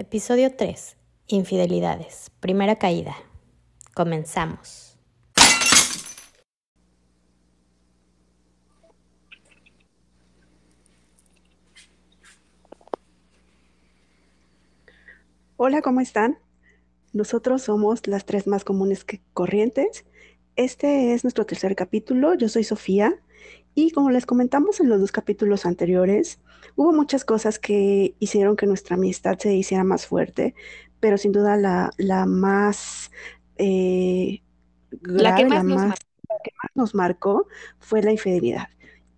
Episodio 3. Infidelidades. Primera caída. Comenzamos. Hola, ¿cómo están? Nosotros somos las tres más comunes que corrientes. Este es nuestro tercer capítulo. Yo soy Sofía y como les comentamos en los dos capítulos anteriores, hubo muchas cosas que hicieron que nuestra amistad se hiciera más fuerte, pero sin duda la, la más eh, la, que más, la que más nos marcó fue la infidelidad.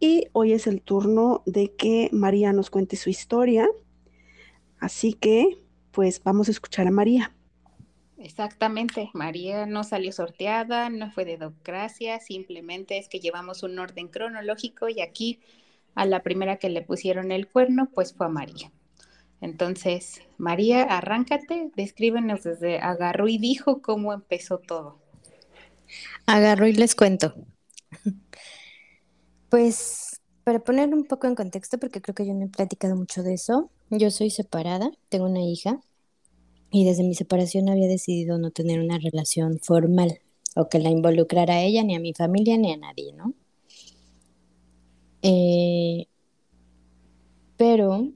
Y hoy es el turno de que María nos cuente su historia. Así que, pues vamos a escuchar a María. Exactamente, María no salió sorteada, no fue de docracia, simplemente es que llevamos un orden cronológico y aquí a la primera que le pusieron el cuerno, pues fue a María. Entonces, María, arráncate, descríbenos desde agarró y dijo cómo empezó todo. Agarró y les cuento. Pues para poner un poco en contexto, porque creo que yo no he platicado mucho de eso, yo soy separada, tengo una hija y desde mi separación había decidido no tener una relación formal o que la involucrara a ella, ni a mi familia, ni a nadie, ¿no? Eh, pero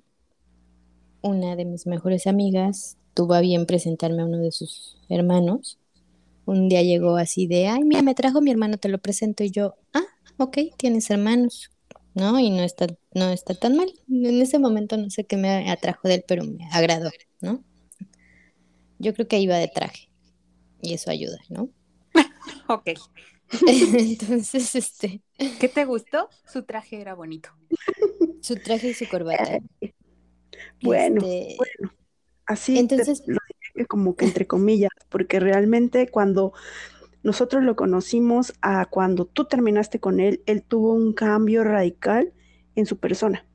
una de mis mejores amigas tuvo a bien presentarme a uno de sus hermanos. Un día llegó así de, ay, mira, me trajo mi hermano, te lo presento. Y yo, ah, ok, tienes hermanos, ¿no? Y no está, no está tan mal. En ese momento no sé qué me atrajo de él, pero me agradó, ¿no? Yo creo que iba de traje y eso ayuda, ¿no? ok. Entonces, este. ¿Qué te gustó? Su traje era bonito. Su traje y su corbata. Bueno, este, bueno. Así entonces lo dije como que entre comillas, porque realmente cuando nosotros lo conocimos a cuando tú terminaste con él, él tuvo un cambio radical en su persona.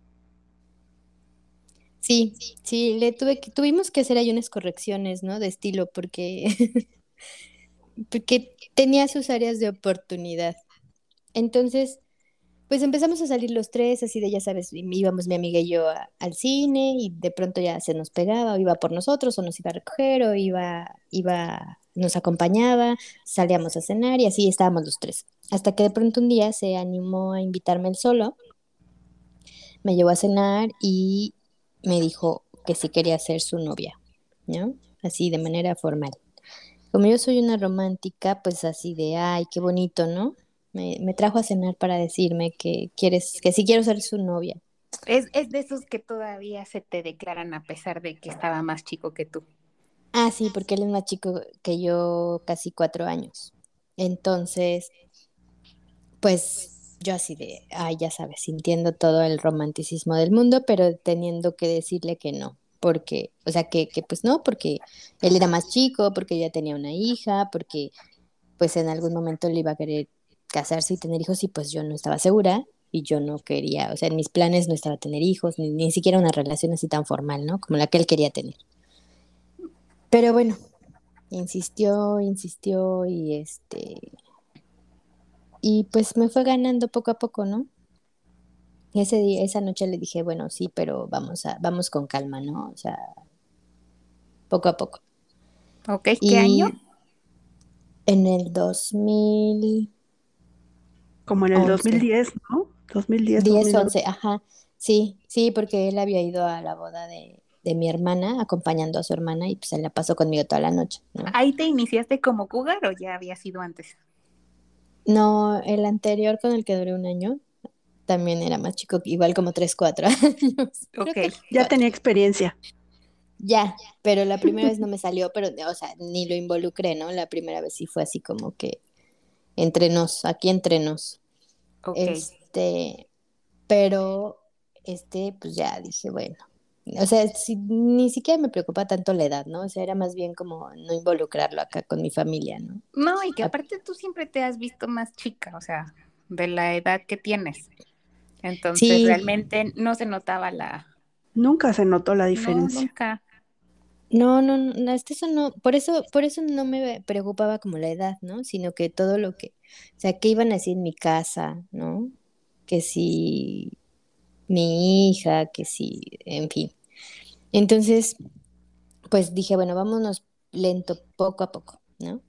Sí, sí, le tuvimos que hacer ahí unas correcciones, ¿no? De estilo, porque, porque tenía sus áreas de oportunidad. Entonces, pues empezamos a salir los tres, así de, ya sabes, íbamos mi amiga y yo al cine y de pronto ya se nos pegaba, o iba por nosotros, o nos iba a recoger, o iba, iba, nos acompañaba, salíamos a cenar y así estábamos los tres. Hasta que de pronto un día se animó a invitarme él solo, me llevó a cenar y me dijo que sí quería ser su novia, ¿no? Así de manera formal. Como yo soy una romántica, pues así de, ay, qué bonito, ¿no? Me, trajo a cenar para decirme que quieres, que sí quiero ser su novia. Es, es de esos que todavía se te declaran a pesar de que estaba más chico que tú. Ah, sí, porque él es más chico que yo, casi cuatro años. Entonces, pues yo así de, ay, ya sabes, sintiendo todo el romanticismo del mundo, pero teniendo que decirle que no, porque, o sea, que, que pues no, porque él era más chico, porque ya tenía una hija, porque pues en algún momento le iba a querer casarse y tener hijos y pues yo no estaba segura y yo no quería, o sea, en mis planes no estaba tener hijos, ni, ni siquiera una relación así tan formal, ¿no? Como la que él quería tener. Pero bueno, insistió, insistió y este, y pues me fue ganando poco a poco, ¿no? Ese día, esa noche le dije, bueno, sí, pero vamos a, vamos con calma, ¿no? O sea, poco a poco. Ok, ¿qué año? En el 2000. Como en el 2010, ¿no? 2010. 10, 11, ajá. Sí, sí, porque él había ido a la boda de, de mi hermana, acompañando a su hermana, y pues se la pasó conmigo toda la noche. ¿no? ¿Ahí te iniciaste como cougar o ya había sido antes? No, el anterior con el que duré un año también era más chico, igual como 3, 4 años. Ok, ya tenía experiencia. Ya, pero la primera vez no me salió, pero, o sea, ni lo involucré, ¿no? La primera vez sí fue así como que entre nos, aquí entre nos. Este, pero, este, pues ya dije, bueno, o sea, ni siquiera me preocupa tanto la edad, ¿no? O sea, era más bien como no involucrarlo acá con mi familia, ¿no? No, y que aparte tú siempre te has visto más chica, o sea, de la edad que tienes. Entonces, realmente no se notaba la... Nunca se notó la diferencia. No, nunca. No, no, no, eso no, por eso, por eso no me preocupaba como la edad, ¿no? Sino que todo lo que, o sea, que iban a decir en mi casa, ¿no? Que si mi hija, que sí, en fin. Entonces, pues dije, bueno, vámonos lento, poco a poco, ¿no?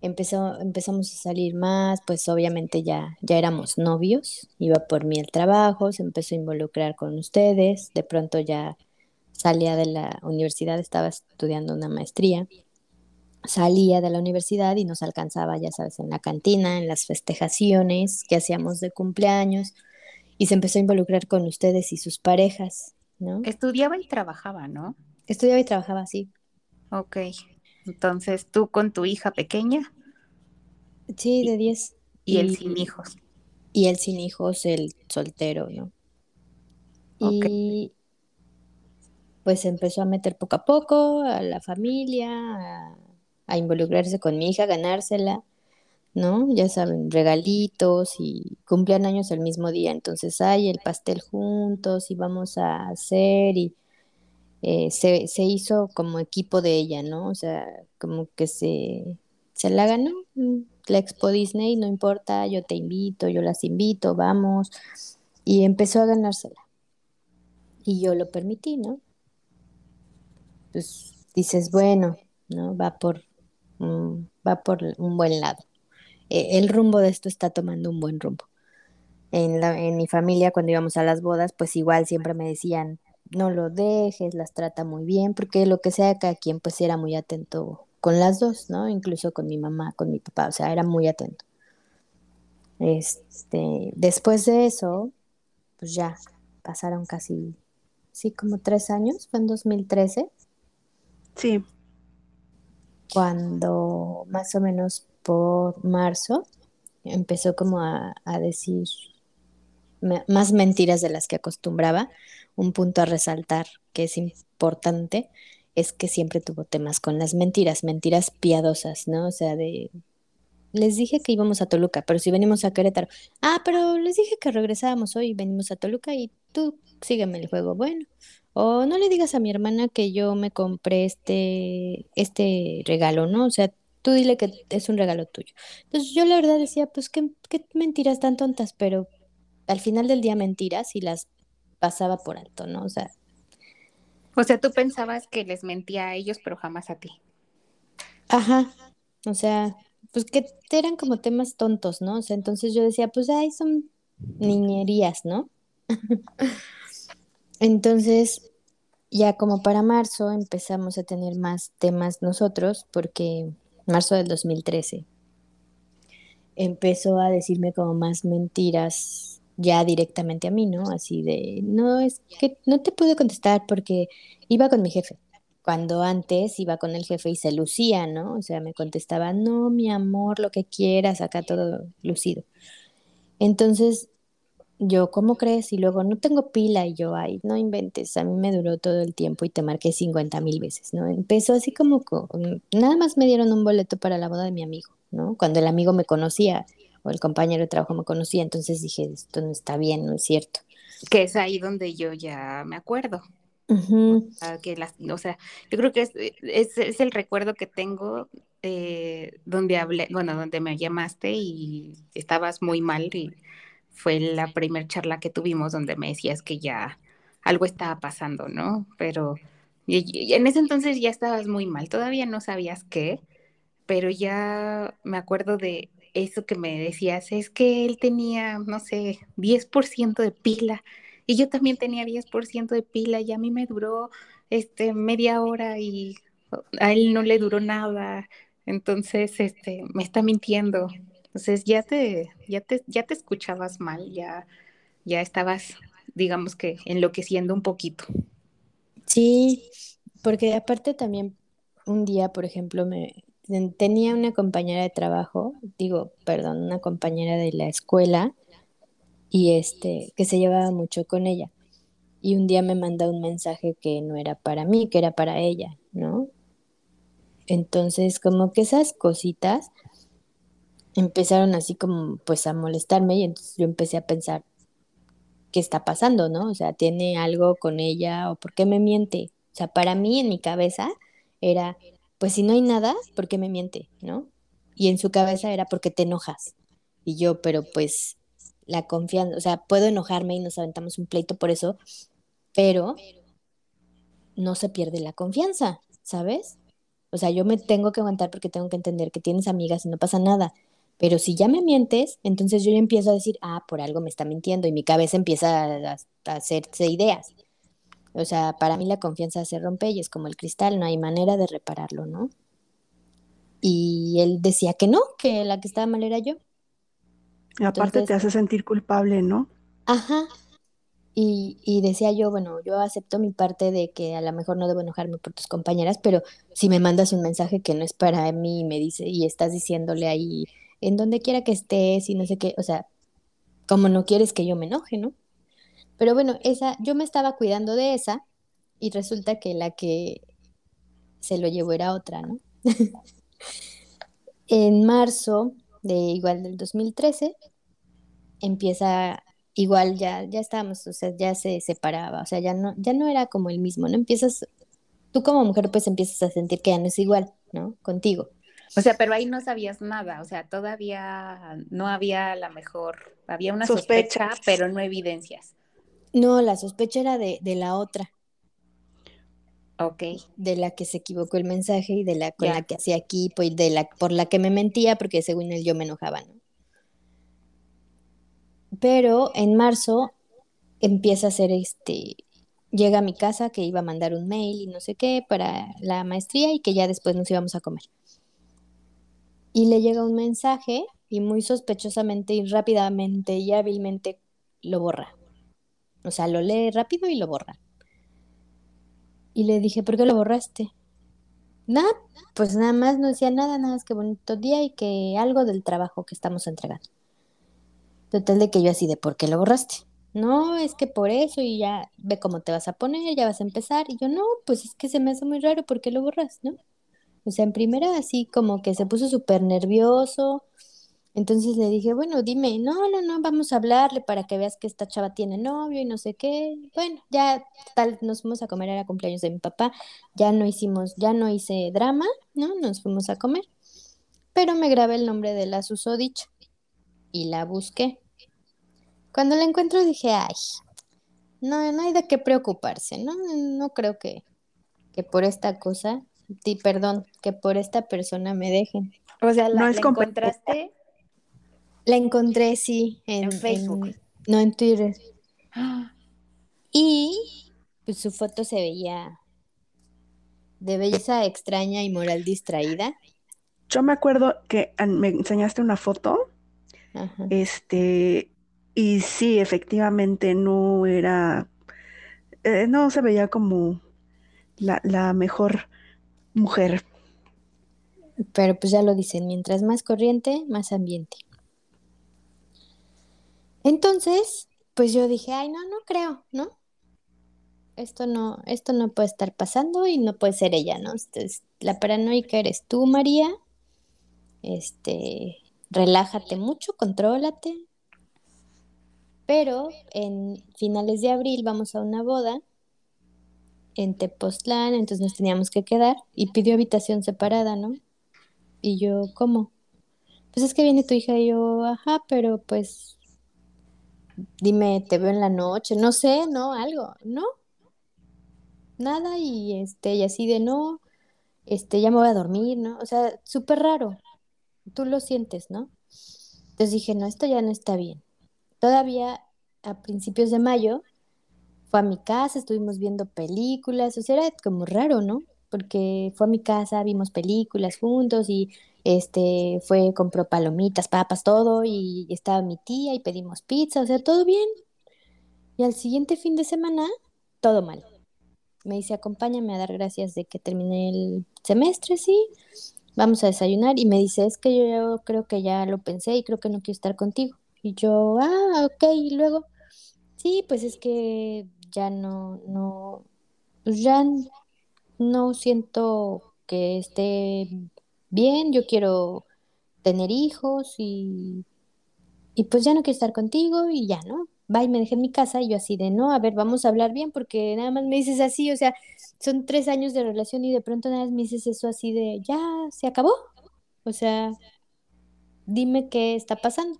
Empezó, empezamos a salir más, pues obviamente ya, ya éramos novios, iba por mí el trabajo, se empezó a involucrar con ustedes, de pronto ya salía de la universidad, estaba estudiando una maestría, salía de la universidad y nos alcanzaba, ya sabes, en la cantina, en las festejaciones que hacíamos de cumpleaños, y se empezó a involucrar con ustedes y sus parejas, ¿no? Estudiaba y trabajaba, ¿no? Estudiaba y trabajaba, sí. Ok. Entonces, tú con tu hija pequeña. Sí, de 10. Y, él sin hijos. Y él sin hijos, el soltero, ¿no? Y pues empezó a meter poco a poco a la familia, a, a, involucrarse con mi hija, a ganársela, ¿no? Ya saben, regalitos y cumplían años el mismo día, entonces hay el pastel juntos y vamos a hacer y eh, se, se, hizo como equipo de ella, ¿no? O sea, como que se, se la ganó. Mm, la Expo Disney, no importa, yo te invito, yo las invito, vamos. Y empezó a ganársela. Y yo lo permití, ¿no? Pues dices, bueno, ¿no? Va por, va por un buen lado. E, el rumbo de esto está tomando un buen rumbo. En, la, en mi familia, cuando íbamos a las bodas, pues igual siempre me decían, no lo dejes, las trata muy bien, porque lo que sea, cada quien pues era muy atento con las dos, ¿no? Incluso con mi mamá, con mi papá, o sea, era muy atento. Este, después de eso, pues ya pasaron casi, sí, como tres años, fue en 2013. Sí. Cuando más o menos por marzo empezó como a, decir más mentiras de las que acostumbraba. Un punto a resaltar que es importante es que siempre tuvo temas con las mentiras, mentiras piadosas, ¿no? O sea, de les dije que íbamos a Toluca, pero si venimos a Querétaro. Ah, pero les dije que regresábamos hoy, venimos a Toluca y tú sígueme el juego. Bueno, o no le digas a mi hermana que yo me compré este este regalo, ¿no? O sea, tú dile que es un regalo tuyo. Entonces yo la verdad decía, pues qué, qué mentiras tan tontas, pero al final del día mentiras y las pasaba por alto, ¿no? O sea. O sea, tú pensabas que les mentía a ellos, pero jamás a ti. Ajá. O sea, pues que eran como temas tontos, ¿no? O sea, entonces yo decía, pues ay, son niñerías, ¿no? entonces, ya como para marzo empezamos a tener más temas nosotros, porque marzo del 2013 empezó a decirme como más mentiras ya directamente a mí, ¿no? Así de, no, es que no te pude contestar porque iba con mi jefe. Cuando antes iba con el jefe y se lucía, ¿no? O sea, me contestaba, no, mi amor, lo que quieras, acá todo lucido. Entonces, yo, ¿cómo crees? Y luego, no tengo pila. Y yo, ay, no inventes, a mí me duró todo el tiempo y te marqué 50 mil veces, ¿no? Empezó así como, con, nada más me dieron un boleto para la boda de mi amigo, ¿no? Cuando el amigo me conocía o el compañero de trabajo me conocía, entonces dije, esto no está bien, no es cierto. Que es ahí donde yo ya me acuerdo. que las, o sea, yo creo que es, es, el recuerdo que tengo eh, donde hablé, bueno, donde me llamaste y estabas muy mal y fue la primera charla que tuvimos donde me decías que ya algo estaba pasando, ¿no? Pero y en ese entonces ya estabas muy mal, todavía no sabías qué, pero ya me acuerdo de eso que me decías, es que él tenía, no sé, 10% de pila y yo también tenía 10% de pila y a mí me duró este media hora y a él no le duró nada. Entonces, este, me está mintiendo. Entonces, ya te ya te ya te escuchabas mal, ya ya estabas digamos que enloqueciendo un poquito. Sí, porque aparte también un día, por ejemplo, me tenía una compañera de trabajo, digo, perdón, una compañera de la escuela y este que se llevaba mucho con ella. Y un día me manda un mensaje que no era para mí, que era para ella, ¿no? Entonces, como que esas cositas empezaron así como pues a molestarme y entonces yo empecé a pensar qué está pasando, ¿no? O sea, tiene algo con ella o por qué me miente. O sea, para mí en mi cabeza era pues si no hay nada, ¿por qué me miente? ¿No? Y en su cabeza era porque te enojas. Y yo, pero pues la confianza, o sea, puedo enojarme y nos aventamos un pleito por eso, pero no se pierde la confianza, ¿sabes? O sea, yo me tengo que aguantar porque tengo que entender que tienes amigas y no pasa nada. Pero si ya me mientes, entonces yo ya empiezo a decir, ah, por algo me está mintiendo y mi cabeza empieza a, a hacerse ideas. O sea, para mí la confianza se rompe y es como el cristal, no hay manera de repararlo, ¿no? Y él decía que no, que la que estaba mal era yo. Y aparte te hace sentir culpable, ¿no? Ajá. Y, y, decía yo, bueno, yo acepto mi parte de que a lo mejor no debo enojarme por tus compañeras, pero si me mandas un mensaje que no es para mí y me dice, y estás diciéndole ahí, en donde quiera que estés y no sé qué, o sea, como no quieres que yo me enoje, ¿no? Pero bueno, esa, yo me estaba cuidando de esa y resulta que la que se lo llevó era otra, ¿no? en marzo de igual del 2013 empieza igual ya ya estábamos, o sea, ya se separaba, o sea, ya no ya no era como el mismo, ¿no? Empiezas tú como mujer pues empiezas a sentir que ya no es igual, ¿no? Contigo. O sea, pero ahí no sabías nada, o sea, todavía no había la mejor, había una sospecha, pero no evidencias. No, la sospecha era de, de la otra. Ok. De la que se equivocó el mensaje y de la con la que hacía equipo y de la por la que me mentía porque según él yo me enojaba, ¿no? Pero en marzo empieza a hacer este, llega a mi casa que iba a mandar un mail y no sé qué para la maestría y que ya después nos íbamos a comer. Y le llega un mensaje y muy sospechosamente y rápidamente y hábilmente lo borra. O sea, lo lee rápido y lo borra. Y le dije, ¿por qué lo borraste? Nada, pues nada más no decía nada, nada más que bonito día y que algo del trabajo que estamos entregando. Total de que yo así de, ¿por qué lo borraste? No, es que por eso y ya ve cómo te vas a poner, ya vas a empezar. Y yo, no, pues es que se me hace muy raro, ¿por qué lo borras? ¿No? O sea, en primera así como que se puso súper nervioso, entonces le dije, bueno, dime, no, no, no, vamos a hablarle para que veas que esta chava tiene novio y no sé qué. Bueno, ya tal, nos fuimos a comer, era cumpleaños de mi papá, ya no hicimos, ya no hice drama, ¿no? Nos fuimos a comer. Pero me grabé el nombre de la susodicha y la busqué. Cuando la encuentro dije, ay, no, no hay de qué preocuparse, ¿no? No creo que, que por esta cosa, di perdón, que por esta persona me dejen. O sea, la, no encontraste la encontré, sí, en, Facebook. no, en Twitter. Y pues su foto se veía de belleza extraña y moral distraída. Yo me acuerdo que me enseñaste una foto. Este, y sí, efectivamente no era, eh, no se veía como la, la mejor mujer. Pero pues ya lo dicen, mientras más corriente, más ambiente. Entonces, pues yo dije, ay, no, no creo, ¿no? Esto no, esto no puede estar pasando y no puede ser ella, ¿no? Entonces, la paranoica eres tú, María. Este, relájate mucho, contrólate. Pero en finales de abril vamos a una boda en Tepoztlán, entonces nos teníamos que quedar y pidió habitación separada, ¿no? Y yo, ¿cómo? Pues es que viene tu hija y yo, ajá, pero pues dime, te veo en la noche, no sé, no, algo, no, nada, y este, y así de no, este, ya me voy a dormir, ¿no? O sea, súper raro, tú lo sientes, ¿no? Entonces dije, no, esto ya no está bien. Todavía a principios de mayo fue a mi casa, estuvimos viendo películas, o sea, era como raro, ¿no? Porque fue a mi casa, vimos películas juntos y este, fue, compró palomitas, papas, todo, y estaba mi tía y pedimos pizza, o sea, todo bien. Y al siguiente fin de semana, todo mal. Me dice, acompáñame a dar gracias de que terminé el semestre, sí. Vamos a desayunar. Y me dice, es que yo creo que ya lo pensé y creo que no quiero estar contigo. Y yo, ah, ok, y luego, sí, pues es que ya no, no, pues ya no siento que esté bien, yo quiero tener hijos y, y pues ya no quiero estar contigo y ya, ¿no? Va y me dejé en mi casa y yo así de, no, a ver, vamos a hablar bien porque nada más me dices así, o sea, son tres años de relación y de pronto nada más me dices eso así de, ya, se acabó. O sea, dime qué está pasando.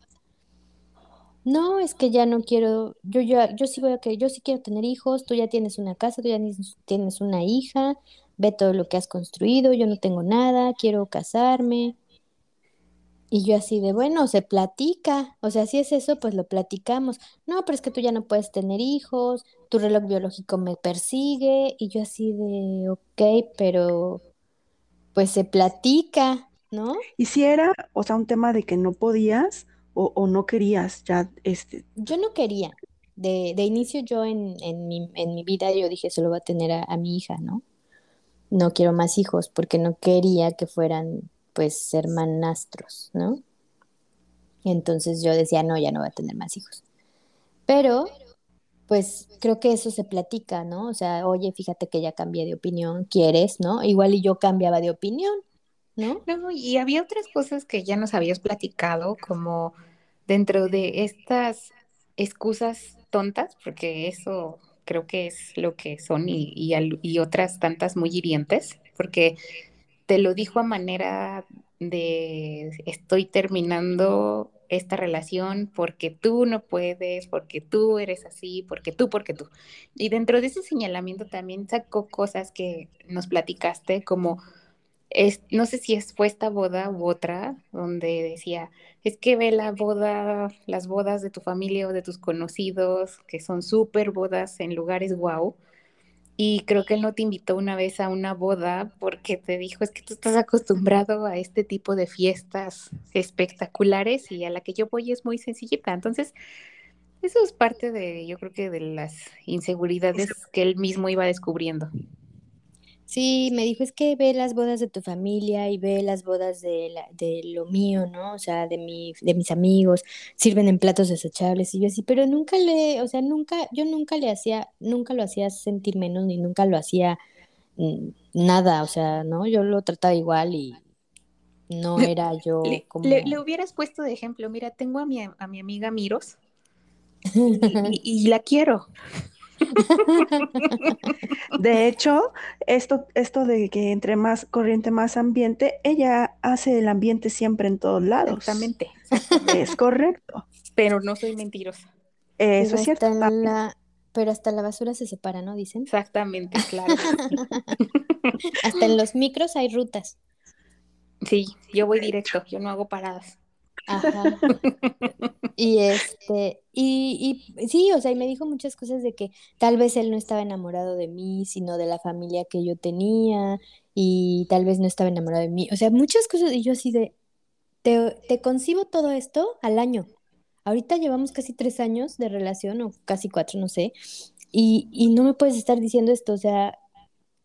No, es que ya no quiero, yo ya, yo sí voy a que, yo sí quiero tener hijos, tú ya tienes una casa, tú ya tienes una hija, ve todo lo que has construido, yo no tengo nada, quiero casarme. Y yo así de, bueno, se platica, o sea, si es eso, pues lo platicamos. No, pero es que tú ya no puedes tener hijos, tu reloj biológico me persigue, y yo así de, ok, pero pues se platica, ¿no? Y si era, o sea, un tema de que no podías o, no querías ya, este. Yo no quería. De, de inicio yo en, en, mi, en mi vida yo dije, solo voy a tener a, a mi hija, ¿no? No quiero más hijos porque no quería que fueran pues hermanastros, ¿no? Entonces yo decía, no, ya no voy a tener más hijos. Pero, pues creo que eso se platica, ¿no? O sea, oye, fíjate que ya cambié de opinión, ¿quieres, no? Igual y yo cambiaba de opinión, ¿no? No, y había otras cosas que ya nos habías platicado, como dentro de estas excusas tontas, porque eso creo que es lo que son y, y, y otras tantas muy hirientes, porque te lo dijo a manera de estoy terminando esta relación porque tú no puedes, porque tú eres así, porque tú, porque tú. Y dentro de ese señalamiento también sacó cosas que nos platicaste como es, no sé si es, fue esta boda u otra, donde decía, es que ve la boda, las bodas de tu familia o de tus conocidos, que son súper bodas en lugares guau, y creo que él no te invitó una vez a una boda porque te dijo, es que tú estás acostumbrado a este tipo de fiestas espectaculares y a la que yo voy es muy sencillita. Entonces, eso es parte de, yo creo que de las inseguridades que él mismo iba descubriendo. Sí, me dijo, es que ve las bodas de tu familia y ve las bodas de, la, de lo mío, ¿no? O sea, de, mi, de mis amigos, sirven en platos desechables. Y yo así, pero nunca le, o sea, nunca, yo nunca le hacía, nunca lo hacía sentir menos, ni nunca lo hacía mm, nada, o sea, ¿no? Yo lo trataba igual y no era yo le, como... Le, hubieras puesto de ejemplo, mira, tengo a mi, a mi amiga Miros y, y la quiero. De hecho, esto, esto de que entre más corriente, más ambiente, ella hace el ambiente siempre en todos lados. Exactamente. Es correcto. Pero no soy mentirosa. Eso es cierto. Pero hasta la basura se separa, ¿no? Dicen. Exactamente, claro. hasta en los micros hay rutas. Sí, yo voy directo, yo no hago paradas. Ajá. Y este, y, y sí, o sea, y me dijo muchas cosas de que tal vez él no estaba enamorado de mí, sino de la familia que yo tenía, y tal vez no estaba enamorado de mí. O sea, muchas cosas, y yo así de, te, te concibo todo esto al año. Ahorita llevamos casi tres años de relación, o casi cuatro, no sé, y, y no me puedes estar diciendo esto, o sea,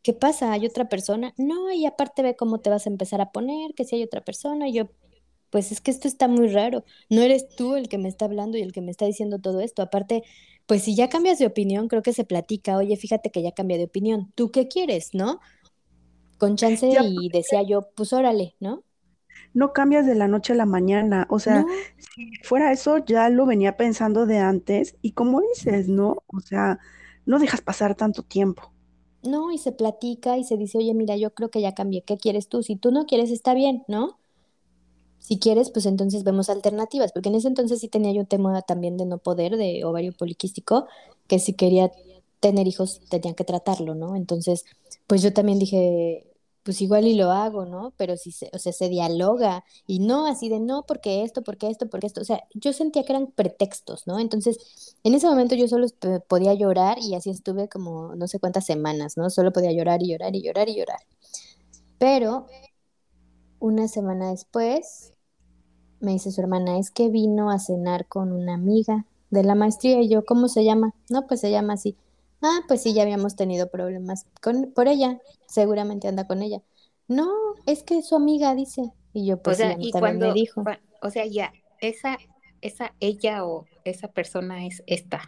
¿qué pasa? ¿Hay otra persona? No, y aparte ve cómo te vas a empezar a poner, que si hay otra persona, y yo, pues es que esto está muy raro. No eres tú el que me está hablando y el que me está diciendo todo esto. Aparte, pues si ya cambias de opinión, creo que se platica, oye, fíjate que ya cambié de opinión. ¿Tú qué quieres, no? Con chance y decía yo, pues órale, ¿no? No cambias de la noche a la mañana. O sea, si fuera eso, ya lo venía pensando de antes. Y como dices, ¿no? O sea, no dejas pasar tanto tiempo. No, y se platica y se dice, oye, mira, yo creo que ya cambié. ¿Qué quieres tú? Si tú no quieres, está bien, ¿no? Si quieres, pues entonces vemos alternativas, porque en ese entonces sí tenía yo un tema también de no poder, de ovario poliquístico, que si quería tener hijos tenía que tratarlo, ¿no? Entonces, pues yo también dije, pues igual y lo hago, ¿no? Pero si se, o sea, se dialoga y no así de no, porque esto, porque esto, porque esto, o sea, yo sentía que eran pretextos, ¿no? Entonces, en ese momento yo solo podía llorar y así estuve como no sé cuántas semanas, ¿no? Solo podía llorar y llorar y llorar y llorar. Pero una semana después me dice su hermana, es que vino a cenar con una amiga de la maestría y yo, ¿cómo se llama? No, pues se llama así. Ah, pues sí, ya habíamos tenido problemas con, por ella, seguramente anda con ella. No, es que su amiga dice. Y yo, pues y cuando, me dijo. O sea, ya, esa, esa ella o esa persona es esta,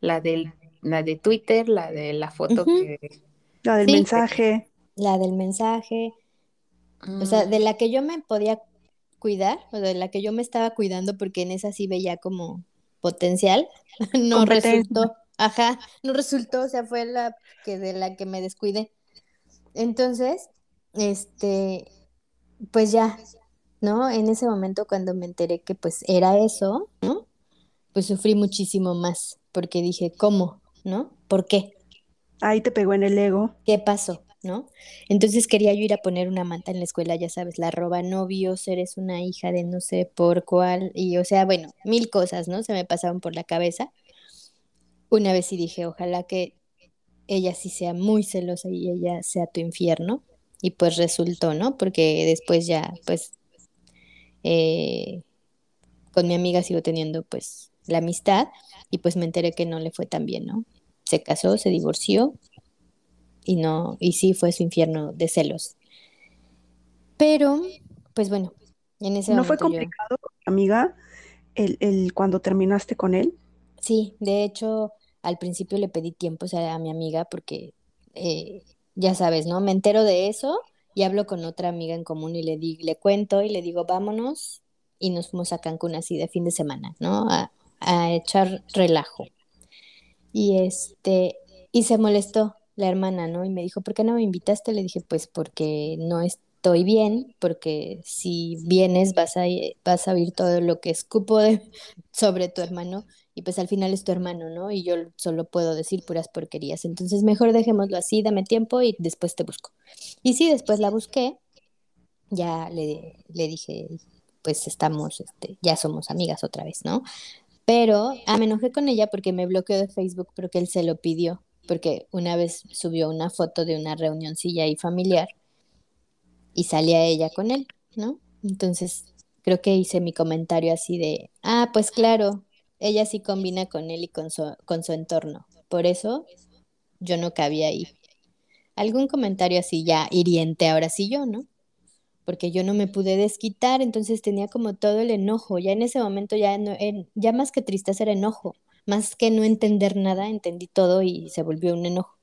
la del, la de Twitter, la de la foto que... La del mensaje. La del mensaje. O sea, mm. de la que yo me podía cuidar, o de la que yo me estaba cuidando porque en esa sí veía como potencial, no resultó, ajá, no resultó, o sea, fue la que de la que me descuidé. Entonces, este, pues ya, ¿no? En ese momento cuando me enteré que pues era eso, ¿no? Pues sufrí muchísimo más, porque dije, ¿cómo? ¿No? ¿Por qué? Ahí te pegó en el ego. ¿Qué pasó? ¿No? Entonces quería yo ir a poner una manta en la escuela, ya sabes, la roba novios, eres una hija de no sé por cuál, y o sea, bueno, mil cosas, ¿no? Se me pasaban por la cabeza. Una vez sí dije, ojalá que ella sí sea muy celosa y ella sea tu infierno, y pues resultó, ¿no? Porque después ya, pues, eh, con mi amiga sigo teniendo pues la amistad y pues me enteré que no le fue tan bien, ¿no? Se casó, se divorció y no, y sí fue su infierno de celos. Pero, pues bueno, en ese ¿No fue complicado, amiga, el, el, cuando terminaste con él? Sí, de hecho, al principio le pedí tiempo o sea, a mi amiga porque, eh, ya sabes, ¿no? Me entero de eso y hablo con otra amiga en común y le, di, le cuento y le digo, vámonos, y nos fuimos a Cancún así de fin de semana, ¿no? A, a echar relajo. Y este, y se molestó la hermana, ¿no? Y me dijo, ¿por qué no me invitaste? Le dije, pues porque no estoy bien, porque si vienes vas a, vas a oír todo lo que escupo sobre tu hermano y pues al final es tu hermano, ¿no? Y yo solo puedo decir puras porquerías. Entonces mejor dejémoslo así, dame tiempo y después te busco. Y sí, después la busqué, ya le, le dije, pues estamos, este, ya somos amigas otra vez, ¿no? Pero ah, me enojé con ella porque me bloqueó de Facebook porque él se lo pidió, porque una vez subió una foto de una reunioncilla ahí familiar y salía ella con él, ¿no? Entonces creo que hice mi comentario así de, ah, pues claro, ella sí combina con él y con su, con su entorno, por eso yo no cabía ahí. Algún comentario así ya hiriente ahora sí yo, ¿no? porque yo no me pude desquitar, entonces tenía como todo el enojo. Ya en ese momento ya, no, ya más que tristeza era enojo, más que no entender nada, entendí todo y se volvió un enojo.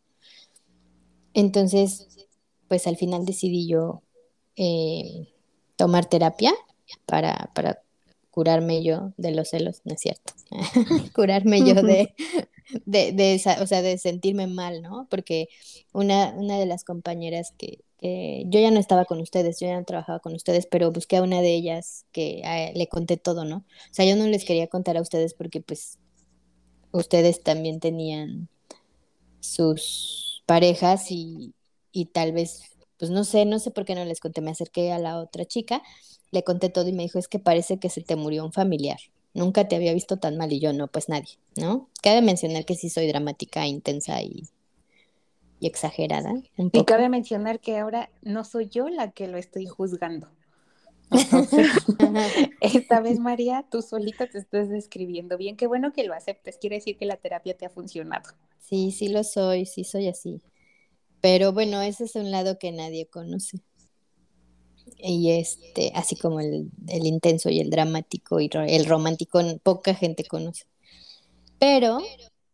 Entonces, pues al final decidí yo eh, tomar terapia para, para curarme yo de los celos, no es cierto, curarme yo de, de, de, esa, o sea, de sentirme mal, ¿no? Porque una, una de las compañeras que, yo ya no estaba con ustedes, yo ya no trabajaba con ustedes, pero busqué a una de ellas que le conté todo, ¿no? O sea, yo no les quería contar a ustedes porque pues ustedes también tenían sus parejas y, y tal vez, pues no sé, no sé por qué no les conté, me acerqué a la otra chica, le conté todo y me dijo, es que parece que se te murió un familiar, nunca te había visto tan mal y yo no, pues nadie, ¿no? Cabe mencionar que sí soy dramática, intensa y y exagerada. Y cabe mencionar que ahora no soy yo la que lo estoy juzgando. esta vez, María, tú solita te estás describiendo bien. Qué bueno que lo aceptes. Quiere decir que la terapia te ha funcionado. Sí, sí lo soy, sí soy así. Pero bueno, ese es un lado que nadie conoce. Y este, así como el, el intenso y el dramático y el romántico, poca gente conoce. Pero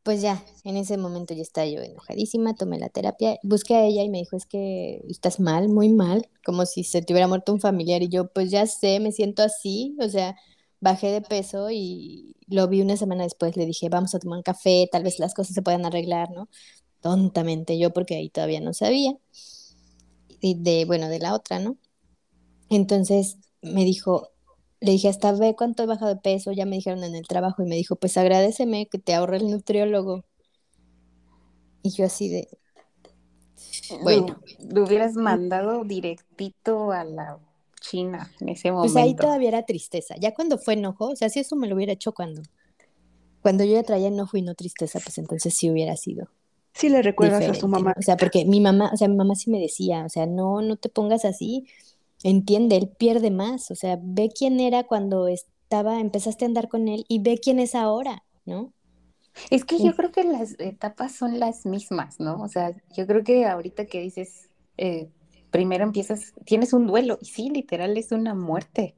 pues ya, en ese momento ya estaba yo enojadísima, tomé la terapia, busqué a ella y me dijo, es que estás mal, muy mal, como si se te hubiera muerto un familiar y yo, pues ya sé, me siento así, o sea, bajé de peso y lo vi una semana después, le dije, vamos a tomar un café, tal vez las cosas se puedan arreglar, ¿no? Tontamente yo, porque ahí todavía no sabía, y de, bueno, de la otra, ¿no? Entonces me dijo, le dije, hasta ve cuánto he bajado de peso, ya me dijeron en el trabajo y me dijo, pues agradeceme que te ahorre el nutriólogo. Y yo así de, bueno. Lo, hubieras mandado directito a la China en ese momento. Pues ahí todavía era tristeza. Ya cuando fue enojo, o sea, si eso me lo hubiera hecho cuando, cuando yo ya traía enojo y no tristeza, pues entonces sí hubiera sido. Sí le recuerdas a su mamá. O sea, porque mi mamá, o sea, mi mamá sí me decía, o sea, no, no te pongas así, entiende, él pierde más, o sea, ve quién era cuando estaba, empezaste a andar con él y ve quién es ahora, ¿no? Es que yo creo que las etapas son las mismas, ¿no? O sea, yo creo que ahorita que dices, eh, primero empiezas, tienes un duelo, y sí, literal es una muerte.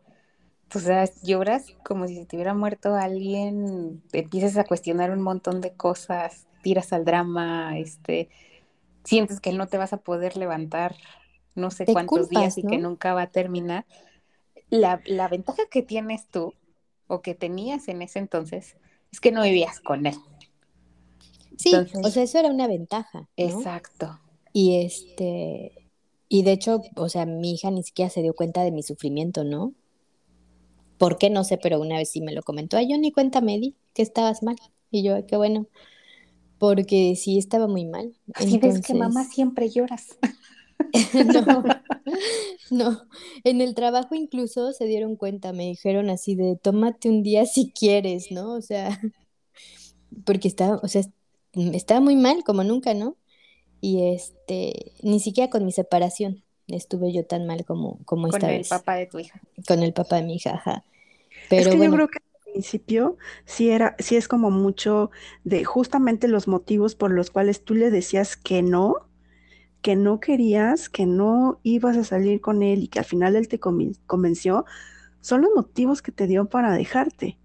O sea, lloras como si se te hubiera muerto alguien, empiezas a cuestionar un montón de cosas, tiras al drama, este, sientes que no te vas a poder levantar no sé cuántos días y que nunca va a terminar. La, ventaja que tienes tú o que tenías en ese entonces es que no vivías con él. Sí, o sea, eso era una ventaja. Exacto. Y este, y de hecho, o sea, mi hija ni siquiera se dio cuenta de mi sufrimiento, ¿no? ¿Por qué? No sé, pero una vez sí me lo comentó. Ay, yo ni cuenta me di que estabas mal. Y yo, qué bueno. Porque sí estaba muy mal. Así ves que mamá siempre lloras. no, no. En el trabajo incluso se dieron cuenta, me dijeron así de, tómate un día si quieres, ¿no? O sea, porque estaba, o sea, estaba muy mal como nunca, ¿no? Y este, ni siquiera con mi separación estuve yo tan mal como, como esta vez. Con el papá de tu hija. Con el papá de mi hija, ajá. Pero es que yo creo que al principio sí era, sí es como mucho de justamente los motivos por los cuales tú le decías que no, que no querías, que no ibas a salir con él y que al final él te convenció, son los motivos que te dio para dejarte.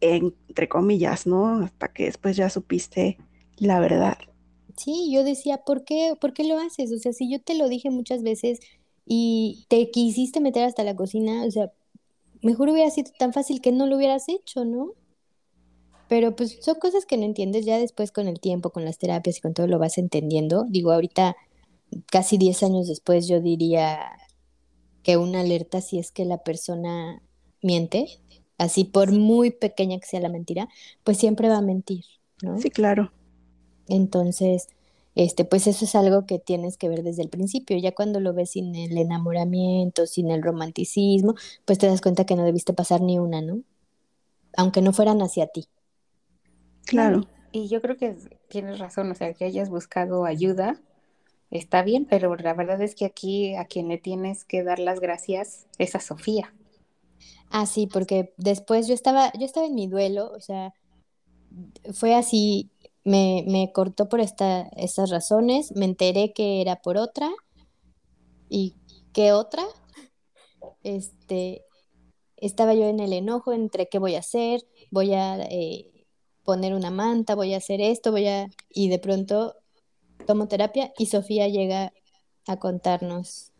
Entre comillas, ¿no? Hasta que después ya supiste la verdad. Sí, yo decía, ¿por qué, ¿por qué lo haces? O sea, si yo te lo dije muchas veces y te quisiste meter hasta la cocina, o sea, mejor hubiera sido tan fácil que no lo hubieras hecho, ¿no? Pero pues son cosas que no entiendes ya después con el tiempo, con las terapias y con todo lo vas entendiendo. Digo, ahorita, casi 10 años después, yo diría que una alerta si es que la persona miente, así por muy pequeña que sea la mentira, pues siempre va a mentir, ¿no? Sí, claro. Entonces, este, pues eso es algo que tienes que ver desde el principio. Ya cuando lo ves sin el enamoramiento, sin el romanticismo, pues te das cuenta que no debiste pasar ni una, ¿no? Aunque no fueran hacia ti. Claro. Y yo creo que tienes razón, o sea, que hayas buscado ayuda, está bien, pero la verdad es que aquí a quien le tienes que dar las gracias es a Sofía. Ah, sí, porque después yo estaba, yo estaba en mi duelo, o sea, fue así, me, me cortó por esta, estas razones, me enteré que era por otra y qué otra. Este, estaba yo en el enojo entre qué voy a hacer, voy a eh, poner una manta, voy a hacer esto, voy a... Y de pronto tomo terapia y Sofía llega a contarnos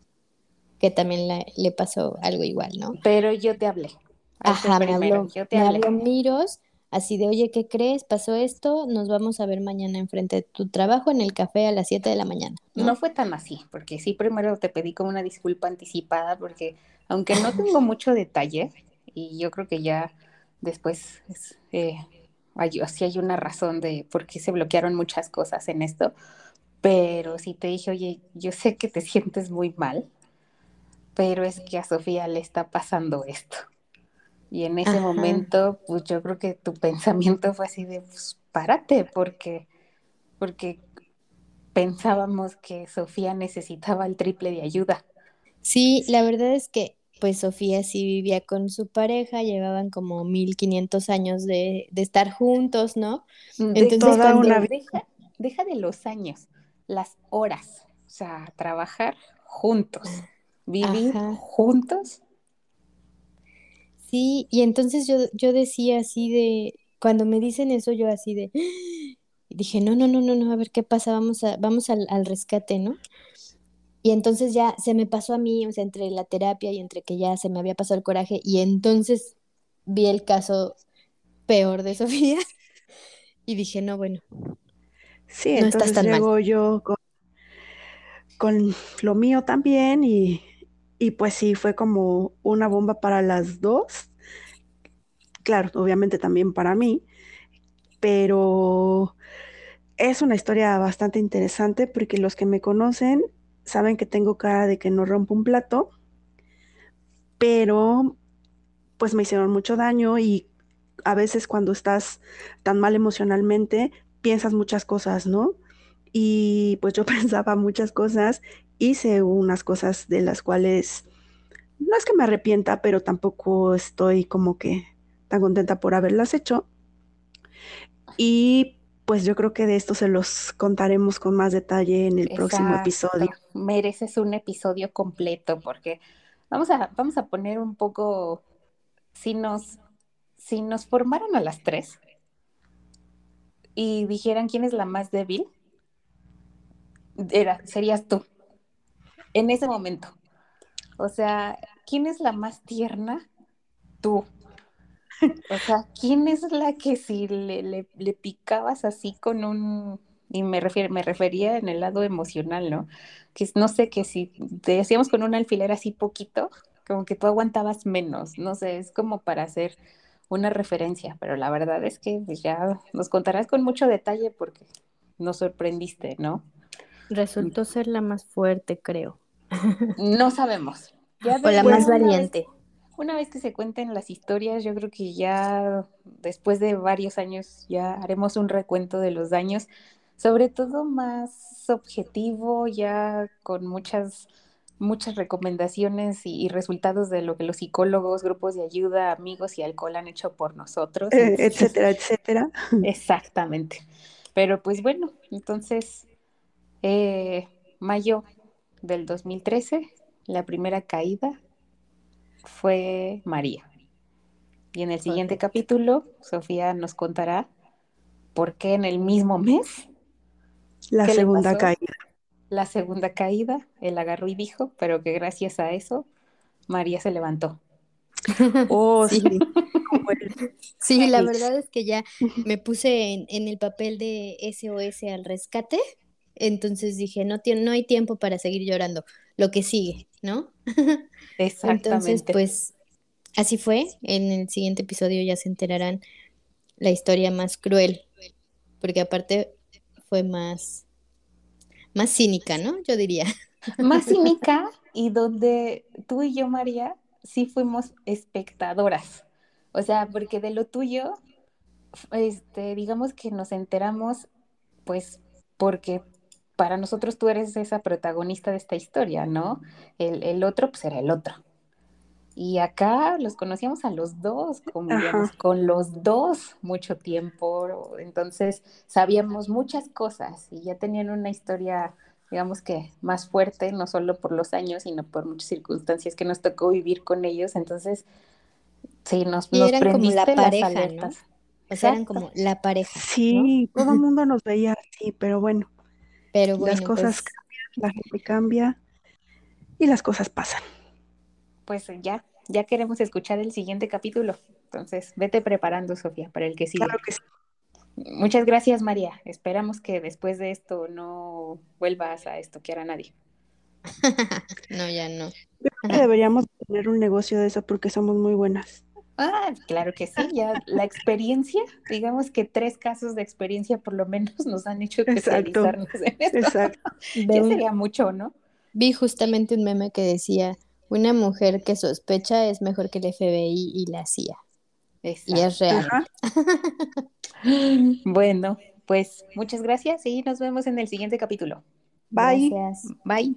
que también le pasó algo igual, ¿no? Pero yo te hablé. Ajá, me habló, yo te me habló Miros así de, oye, ¿qué crees? Pasó esto, nos vamos a ver mañana enfrente de tu trabajo en el café a las 7 de la mañana. ¿no? fue tan así, porque sí, primero te pedí como una disculpa anticipada, porque aunque no tengo mucho detalle, y yo creo que ya después eh, hay, sí hay una razón de por qué se bloquearon muchas cosas en esto, pero sí te dije, oye, yo sé que te sientes muy mal, pero es que a Sofía le está pasando esto. Y en ese momento, pues yo creo que tu pensamiento fue así de, pues párate, porque, porque pensábamos que Sofía necesitaba el triple de ayuda. Sí, la verdad es que pues Sofía sí vivía con su pareja, llevaban como 1500 años de, de estar juntos, ¿no? Entonces, toda una... deja, deja de los años, las horas, o sea, trabajar juntos, vivir juntos Sí, y entonces yo, yo decía así de, cuando me dicen eso, yo así de, dije, no, no, no, no, no, a ver qué pasa, vamos, a, vamos al, al rescate, ¿no? Y entonces ya se me pasó a mí, o sea, entre la terapia y entre que ya se me había pasado el coraje, y entonces vi el caso peor de Sofía y dije, no, bueno. Sí, no entonces estás tan llego yo con, con, lo mío también y y pues sí, fue como una bomba para las dos. Claro, obviamente también para mí, pero es una historia bastante interesante porque los que me conocen saben que tengo cara de que no rompo un plato, pero pues me hicieron mucho daño y a veces cuando estás tan mal emocionalmente piensas muchas cosas, ¿no? Y pues yo pensaba muchas cosas hice unas cosas de las cuales no es que me arrepienta, pero tampoco estoy como que tan contenta por haberlas hecho. Y pues yo creo que de esto se los contaremos con más detalle en el próximo episodio. Mereces un episodio completo porque vamos a, vamos a poner un poco, si nos, si nos formaran a las tres y dijeran quién es la más débil, era, serías tú en ese momento. O sea, ¿quién es la más tierna? Tú. O sea, ¿quién es la que si le, le, picabas así con un, y me, me refería en el lado emocional, ¿no? Que no sé, que si te decíamos con un alfiler así poquito, como que tú aguantabas menos, no sé, es como para hacer una referencia, pero la verdad es que pues, ya nos contarás con mucho detalle porque nos sorprendiste, ¿no? Resultó ser la más fuerte, creo. No sabemos. Ya o la más valiente. Una vez que se cuenten las historias, yo creo que ya después de varios años ya haremos un recuento de los daños, sobre todo más objetivo, ya con muchas muchas recomendaciones y, resultados de lo que los psicólogos, grupos de ayuda, amigos y alcohol han hecho por nosotros. Eh, etcétera, etcétera. Exactamente. Pero pues bueno, entonces, eh, mayo del 2013, la primera caída fue María. Y en el siguiente capítulo, Sofía nos contará por qué en el mismo mes. La segunda caída la segunda caída, él agarró y dijo, pero que gracias a eso María se levantó. Oh, sí. Sí, la verdad es que ya me puse en, el papel de SOS al rescate, entonces dije, no, no hay tiempo para seguir llorando, lo que sigue, ¿no? Exactamente. Entonces, pues así fue, en el siguiente episodio ya se enterarán la historia más cruel, porque aparte fue más más cínica, ¿no? Yo diría. Más cínica y donde tú y yo, María, sí fuimos espectadoras. O sea, porque de lo tuyo, este, digamos que nos enteramos, pues, porque para nosotros tú eres esa protagonista de esta historia, ¿no? El, el otro, pues era el otro. Y acá los conocíamos a los dos, convivíamos con los dos mucho tiempo, entonces sabíamos muchas cosas y ya tenían una historia, digamos que más fuerte, no solo por los años, sino por muchas circunstancias que nos tocó vivir con ellos, entonces sí, nos, y eran como la pareja, ¿no? O sea, eran como la pareja. Sí, todo el mundo nos veía así, pero bueno. Pero bueno, las cosas pues cambian, la gente cambia y las cosas pasan pues ya, ya queremos escuchar el siguiente capítulo. Entonces, vete preparando, Sofía, para el que sigue. Claro que sí. Muchas gracias, María. Esperamos que después de esto no vuelvas a estoquear a nadie. no, ya no. deberíamos tener un negocio de eso porque somos muy buenas. Ah, claro que sí, ya la experiencia, digamos que tres casos de experiencia por lo menos nos han hecho especializarnos en esto. Exacto. ya sería mucho, ¿no? Vi justamente un meme que decía, una mujer que sospecha es mejor que el FBI y la CIA. Y es real. bueno, pues muchas gracias y nos vemos en el siguiente capítulo. Bye. Gracias. Bye.